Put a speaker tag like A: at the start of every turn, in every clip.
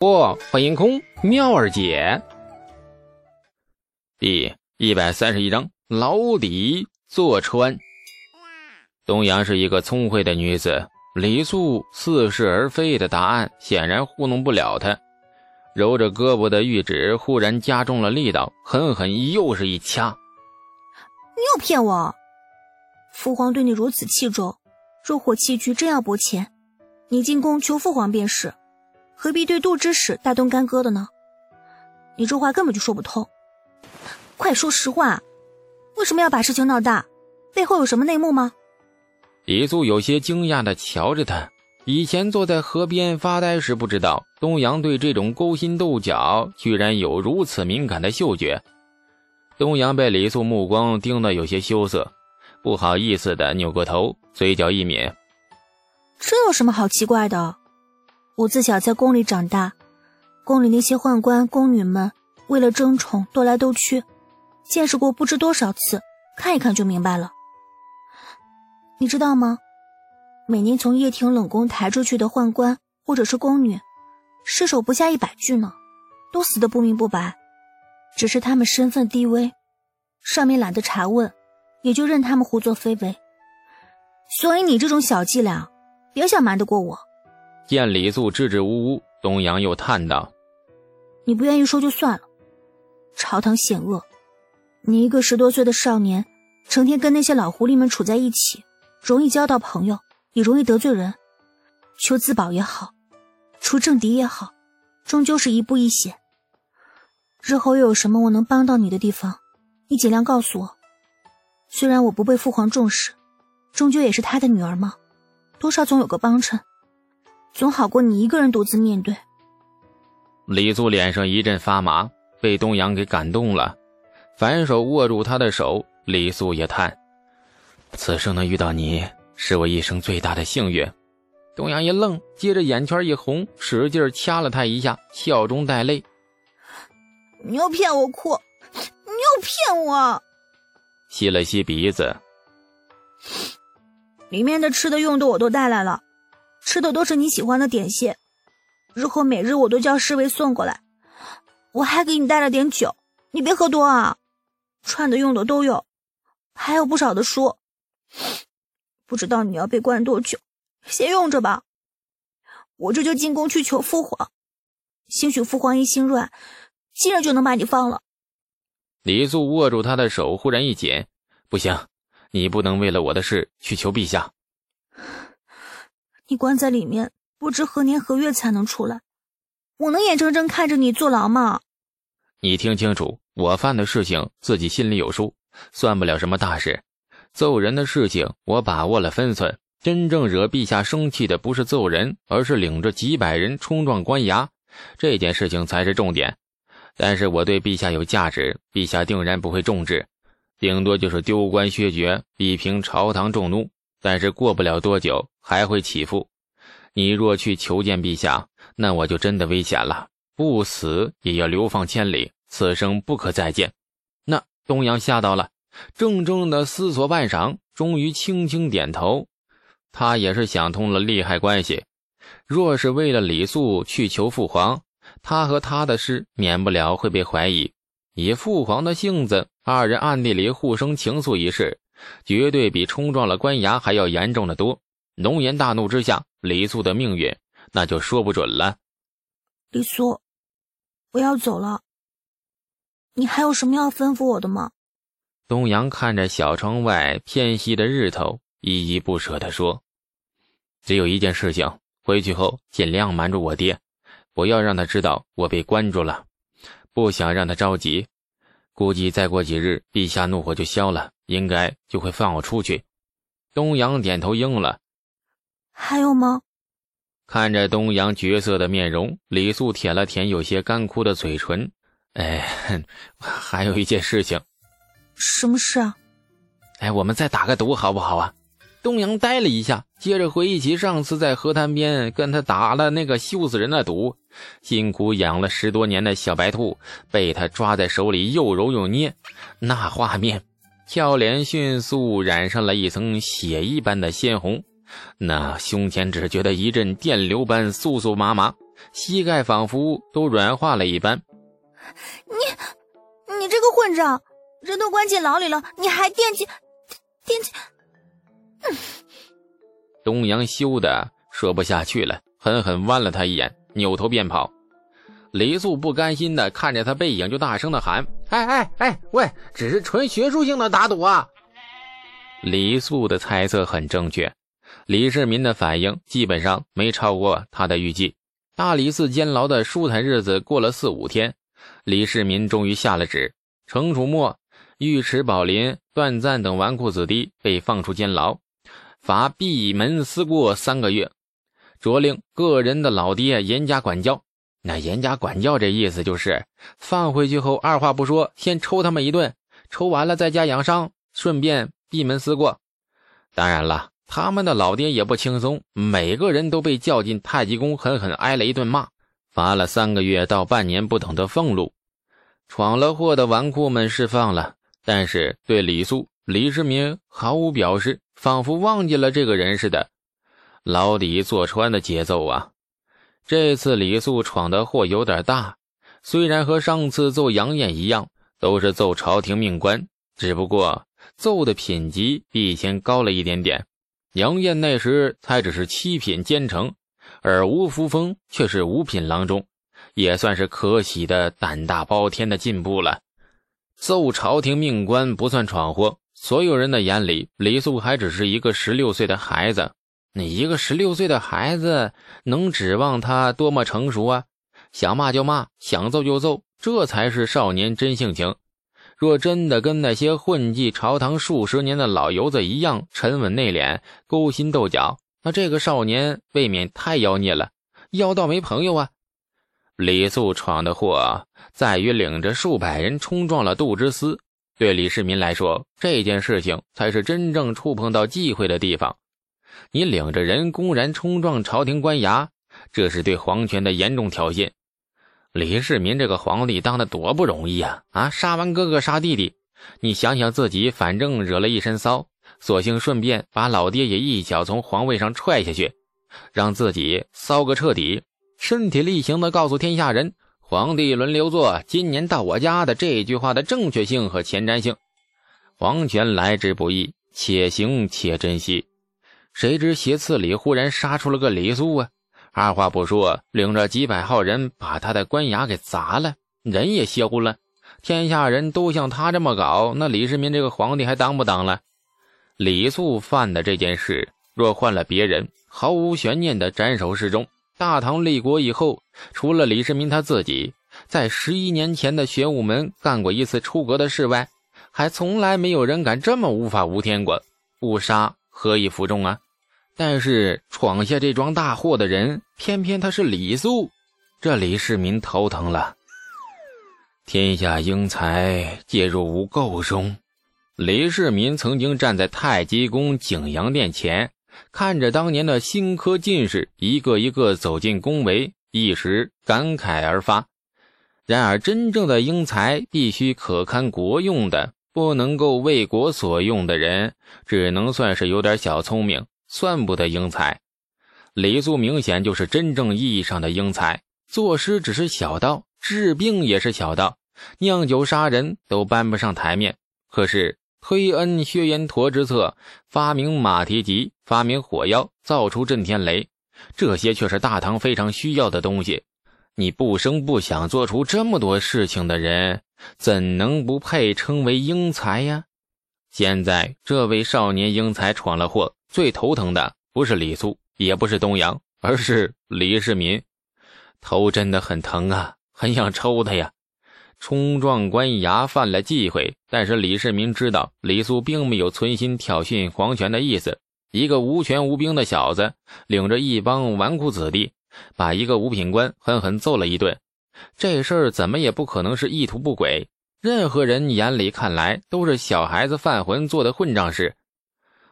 A: 不，欢迎空妙儿姐。第一百三十一章，牢底坐穿。东阳是一个聪慧的女子，李素似是而非的答案显然糊弄不了她。揉着胳膊的玉指忽然加重了力道，狠狠又是一掐。
B: 你又骗我！父皇对你如此器重，若火器局真要拨钱，你进宫求父皇便是。何必对杜之史大动干戈的呢？你这话根本就说不通。快说实话，为什么要把事情闹大？背后有什么内幕吗？
A: 李素有些惊讶的瞧着他。以前坐在河边发呆时，不知道东阳对这种勾心斗角居然有如此敏感的嗅觉。东阳被李素目光盯得有些羞涩，不好意思的扭过头，嘴角一抿：“
B: 这有什么好奇怪的？”我自小在宫里长大，宫里那些宦官宫女们为了争宠斗来斗去，见识过不知多少次，看一看就明白了。你知道吗？每年从掖庭冷宫抬出去的宦官或者是宫女，尸首不下一百具呢，都死得不明不白。只是他们身份低微，上面懒得查问，也就任他们胡作非为。所以你这种小伎俩，别想瞒得过我。
A: 见李素支支吾吾，东阳又叹道：“
B: 你不愿意说就算了。朝堂险恶，你一个十多岁的少年，成天跟那些老狐狸们处在一起，容易交到朋友，也容易得罪人。求自保也好，除政敌也好，终究是一步一险。日后又有什么我能帮到你的地方，你尽量告诉我。虽然我不被父皇重视，终究也是他的女儿嘛，多少总有个帮衬。”总好过你一个人独自面对。
A: 李素脸上一阵发麻，被东阳给感动了，反手握住他的手。李素也叹：“此生能遇到你，是我一生最大的幸运。”东阳一愣，接着眼圈一红，使劲掐了他一下，笑中带泪：“
B: 你又骗我哭，你又骗我！”
A: 吸了吸鼻子，
B: 里面的吃的用的我都带来了。吃的都是你喜欢的点心，日后每日我都叫侍卫送过来。我还给你带了点酒，你别喝多啊。穿的用的都有，还有不少的书。不知道你要被关多久，先用着吧。我这就进宫去求父皇，兴许父皇一心软，今日就能把你放了。
A: 李素握住他的手，忽然一紧：“不行，你不能为了我的事去求陛下。”
B: 你关在里面，不知何年何月才能出来。我能眼睁睁看着你坐牢吗？
A: 你听清楚，我犯的事情自己心里有数，算不了什么大事。揍人的事情我把握了分寸，真正惹陛下生气的不是揍人，而是领着几百人冲撞官衙，这件事情才是重点。但是我对陛下有价值，陛下定然不会重治，顶多就是丢官削爵，以平朝堂众怒。但是过不了多久还会起复，你若去求见陛下，那我就真的危险了，不死也要流放千里，此生不可再见。那东阳吓到了，怔怔的思索半晌，终于轻轻点头。他也是想通了利害关系，若是为了李素去求父皇，他和他的事免不了会被怀疑。以父皇的性子，二人暗地里互生情愫一事。绝对比冲撞了官衙还要严重的多。龙颜大怒之下，李素的命运那就说不准了。
B: 李素，我要走了。你还有什么要吩咐我的吗？
A: 东阳看着小窗外偏西的日头，依依不舍地说：“只有一件事情，回去后尽量瞒住我爹，不要让他知道我被关住了，不想让他着急。估计再过几日，陛下怒火就消了。”应该就会放我出去。东阳点头应了。
B: 还有吗？
A: 看着东阳绝色的面容，李素舔了舔有些干枯的嘴唇。哎，还有一件事情。
B: 什么事啊？
A: 哎，我们再打个赌好不好啊？东阳呆了一下，接着回忆起上次在河滩边跟他打了那个羞死人的赌，辛苦养了十多年的小白兔被他抓在手里又揉又捏，那画面。俏脸迅速染上了一层血一般的鲜红，那胸前只觉得一阵电流般酥酥麻麻，膝盖仿佛都软化了一般。
B: 你，你这个混账！人都关进牢里了，你还惦记，惦记？
A: 东阳羞的说不下去了，狠狠剜了他一眼，扭头便跑。李素不甘心的看着他背影，就大声的喊：“哎哎哎，喂，只是纯学术性的打赌啊！”李素的猜测很正确，李世民的反应基本上没超过他的预计。大理寺监牢的舒坦日子过了四五天，李世民终于下了旨：程楚墨、尉迟宝林、段赞等纨绔子弟被放出监牢，罚闭门思过三个月，着令个人的老爹严加管教。那严加管教这意思就是，放回去后二话不说，先抽他们一顿，抽完了再加养伤，顺便闭门思过。当然了，他们的老爹也不轻松，每个人都被叫进太极宫，狠狠挨了一顿骂，罚了三个月到半年不等的俸禄。闯了祸的纨绔们释放了，但是对李素、李世民毫无表示，仿佛忘记了这个人似的。牢底坐穿的节奏啊！这次李素闯的祸有点大，虽然和上次揍杨艳一样，都是揍朝廷命官，只不过揍的品级比以前高了一点点。杨艳那时才只是七品监丞，而吴福峰却是五品郎中，也算是可喜的胆大包天的进步了。揍朝廷命官不算闯祸，所有人的眼里，李素还只是一个十六岁的孩子。你一个十六岁的孩子，能指望他多么成熟啊？想骂就骂，想揍就揍，这才是少年真性情。若真的跟那些混迹朝堂数十年的老油子一样沉稳内敛、勾心斗角，那这个少年未免太妖孽了，妖到没朋友啊！李素闯的祸在于领着数百人冲撞了杜之思，对李世民来说，这件事情才是真正触碰到忌讳的地方。你领着人公然冲撞朝廷官衙，这是对皇权的严重挑衅。李世民这个皇帝当的多不容易啊！啊，杀完哥哥杀弟弟，你想想自己，反正惹了一身骚，索性顺便把老爹也一脚从皇位上踹下去，让自己骚个彻底，身体力行的告诉天下人：皇帝轮流坐，今年到我家的这句话的正确性和前瞻性。皇权来之不易，且行且珍惜。谁知斜刺里忽然杀出了个李素啊！二话不说，领着几百号人把他的官衙给砸了，人也歇乎了。天下人都像他这么搞，那李世民这个皇帝还当不当了？李素犯的这件事，若换了别人，毫无悬念的斩首示众。大唐立国以后，除了李世民他自己在十一年前的玄武门干过一次出格的事外，还从来没有人敢这么无法无天过，不杀。何以服众啊？但是闯下这桩大祸的人，偏偏他是李素，这李世民头疼了。天下英才皆入吾垢中。李世民曾经站在太极宫景阳殿前，看着当年的新科进士一个一个走进宫闱，一时感慨而发。然而，真正的英才必须可堪国用的。不能够为国所用的人，只能算是有点小聪明，算不得英才。李素明显就是真正意义上的英才，作诗只是小道，治病也是小道，酿酒杀人都搬不上台面。可是推恩薛延陀之策，发明马蹄疾，发明火药，造出震天雷，这些却是大唐非常需要的东西。你不声不响做出这么多事情的人。怎能不配称为英才呀？现在这位少年英才闯了祸，最头疼的不是李素，也不是东阳，而是李世民。头真的很疼啊，很想抽他呀！冲撞官衙犯了忌讳，但是李世民知道李素并没有存心挑衅皇权的意思。一个无权无兵的小子，领着一帮纨绔子弟，把一个五品官狠狠揍了一顿。这事儿怎么也不可能是意图不轨，任何人眼里看来都是小孩子犯浑做的混账事。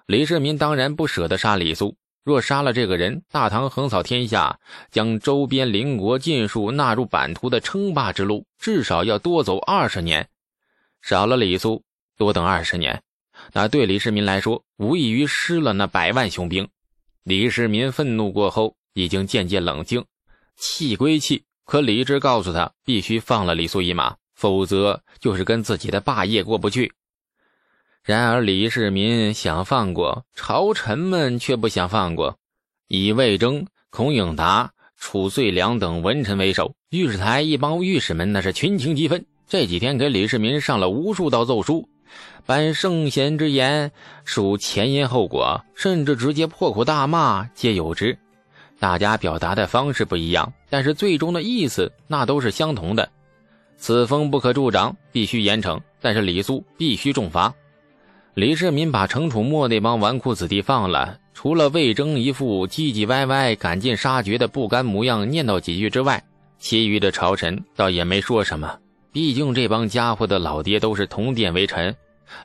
A: 李世民当然不舍得杀李素，若杀了这个人，大唐横扫天下，将周边邻国尽数纳入版图的称霸之路，至少要多走二十年。少了李素，多等二十年，那对李世民来说，无异于失了那百万雄兵。李世民愤怒过后，已经渐渐冷静。气归气，可理智告诉他必须放了李素一马，否则就是跟自己的霸业过不去。然而李世民想放过，朝臣们却不想放过，以魏征、孔颖达、褚遂良等文臣为首，御史台一帮御史们那是群情激愤。这几天给李世民上了无数道奏书，搬圣贤之言，述前因后果，甚至直接破口大骂，皆有之。大家表达的方式不一样，但是最终的意思那都是相同的。此风不可助长，必须严惩。但是李肃必须重罚。李世民把程楚墨那帮纨绔子弟放了，除了魏征一副唧唧歪歪、赶尽杀绝的不甘模样念叨几句之外，其余的朝臣倒也没说什么。毕竟这帮家伙的老爹都是同殿为臣，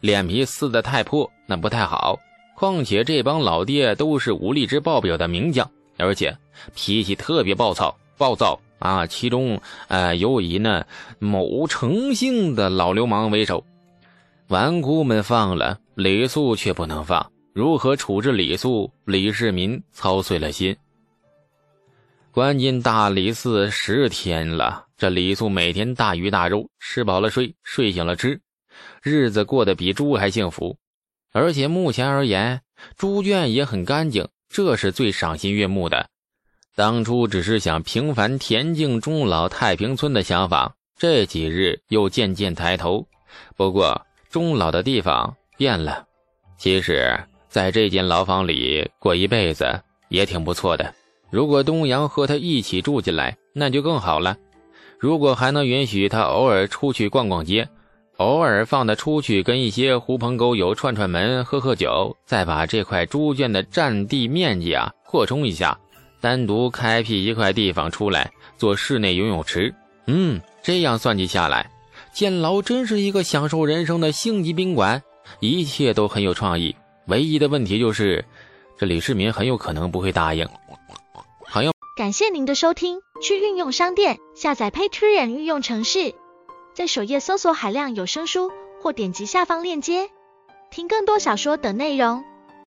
A: 脸皮撕得太破，那不太好。况且这帮老爹都是武力值爆表的名将，而且脾气特别暴躁，暴躁啊！其中，呃，尤以那某诚姓的老流氓为首。纨绔们放了，李素却不能放。如何处置李素？李世民操碎了心。关进大理寺十天了，这李素每天大鱼大肉，吃饱了睡，睡醒了吃，日子过得比猪还幸福。而且目前而言，猪圈也很干净，这是最赏心悦目的。当初只是想平凡恬静终老太平村的想法，这几日又渐渐抬头。不过，终老的地方变了，其实在这间牢房里过一辈子也挺不错的。如果东阳和他一起住进来，那就更好了。如果还能允许他偶尔出去逛逛街，偶尔放他出去跟一些狐朋狗友串串门、喝喝酒，再把这块猪圈的占地面积啊扩充一下，单独开辟一块地方出来做室内游泳池，嗯，这样算计下来。监牢真是一个享受人生的星级宾馆，一切都很有创意。唯一的问题就是，这李世民很有可能不会答应。好，友，
C: 感谢您的收听。去运用商店下载 Patreon 运用城市，在首页搜索海量有声书，或点击下方链接听更多小说等内容。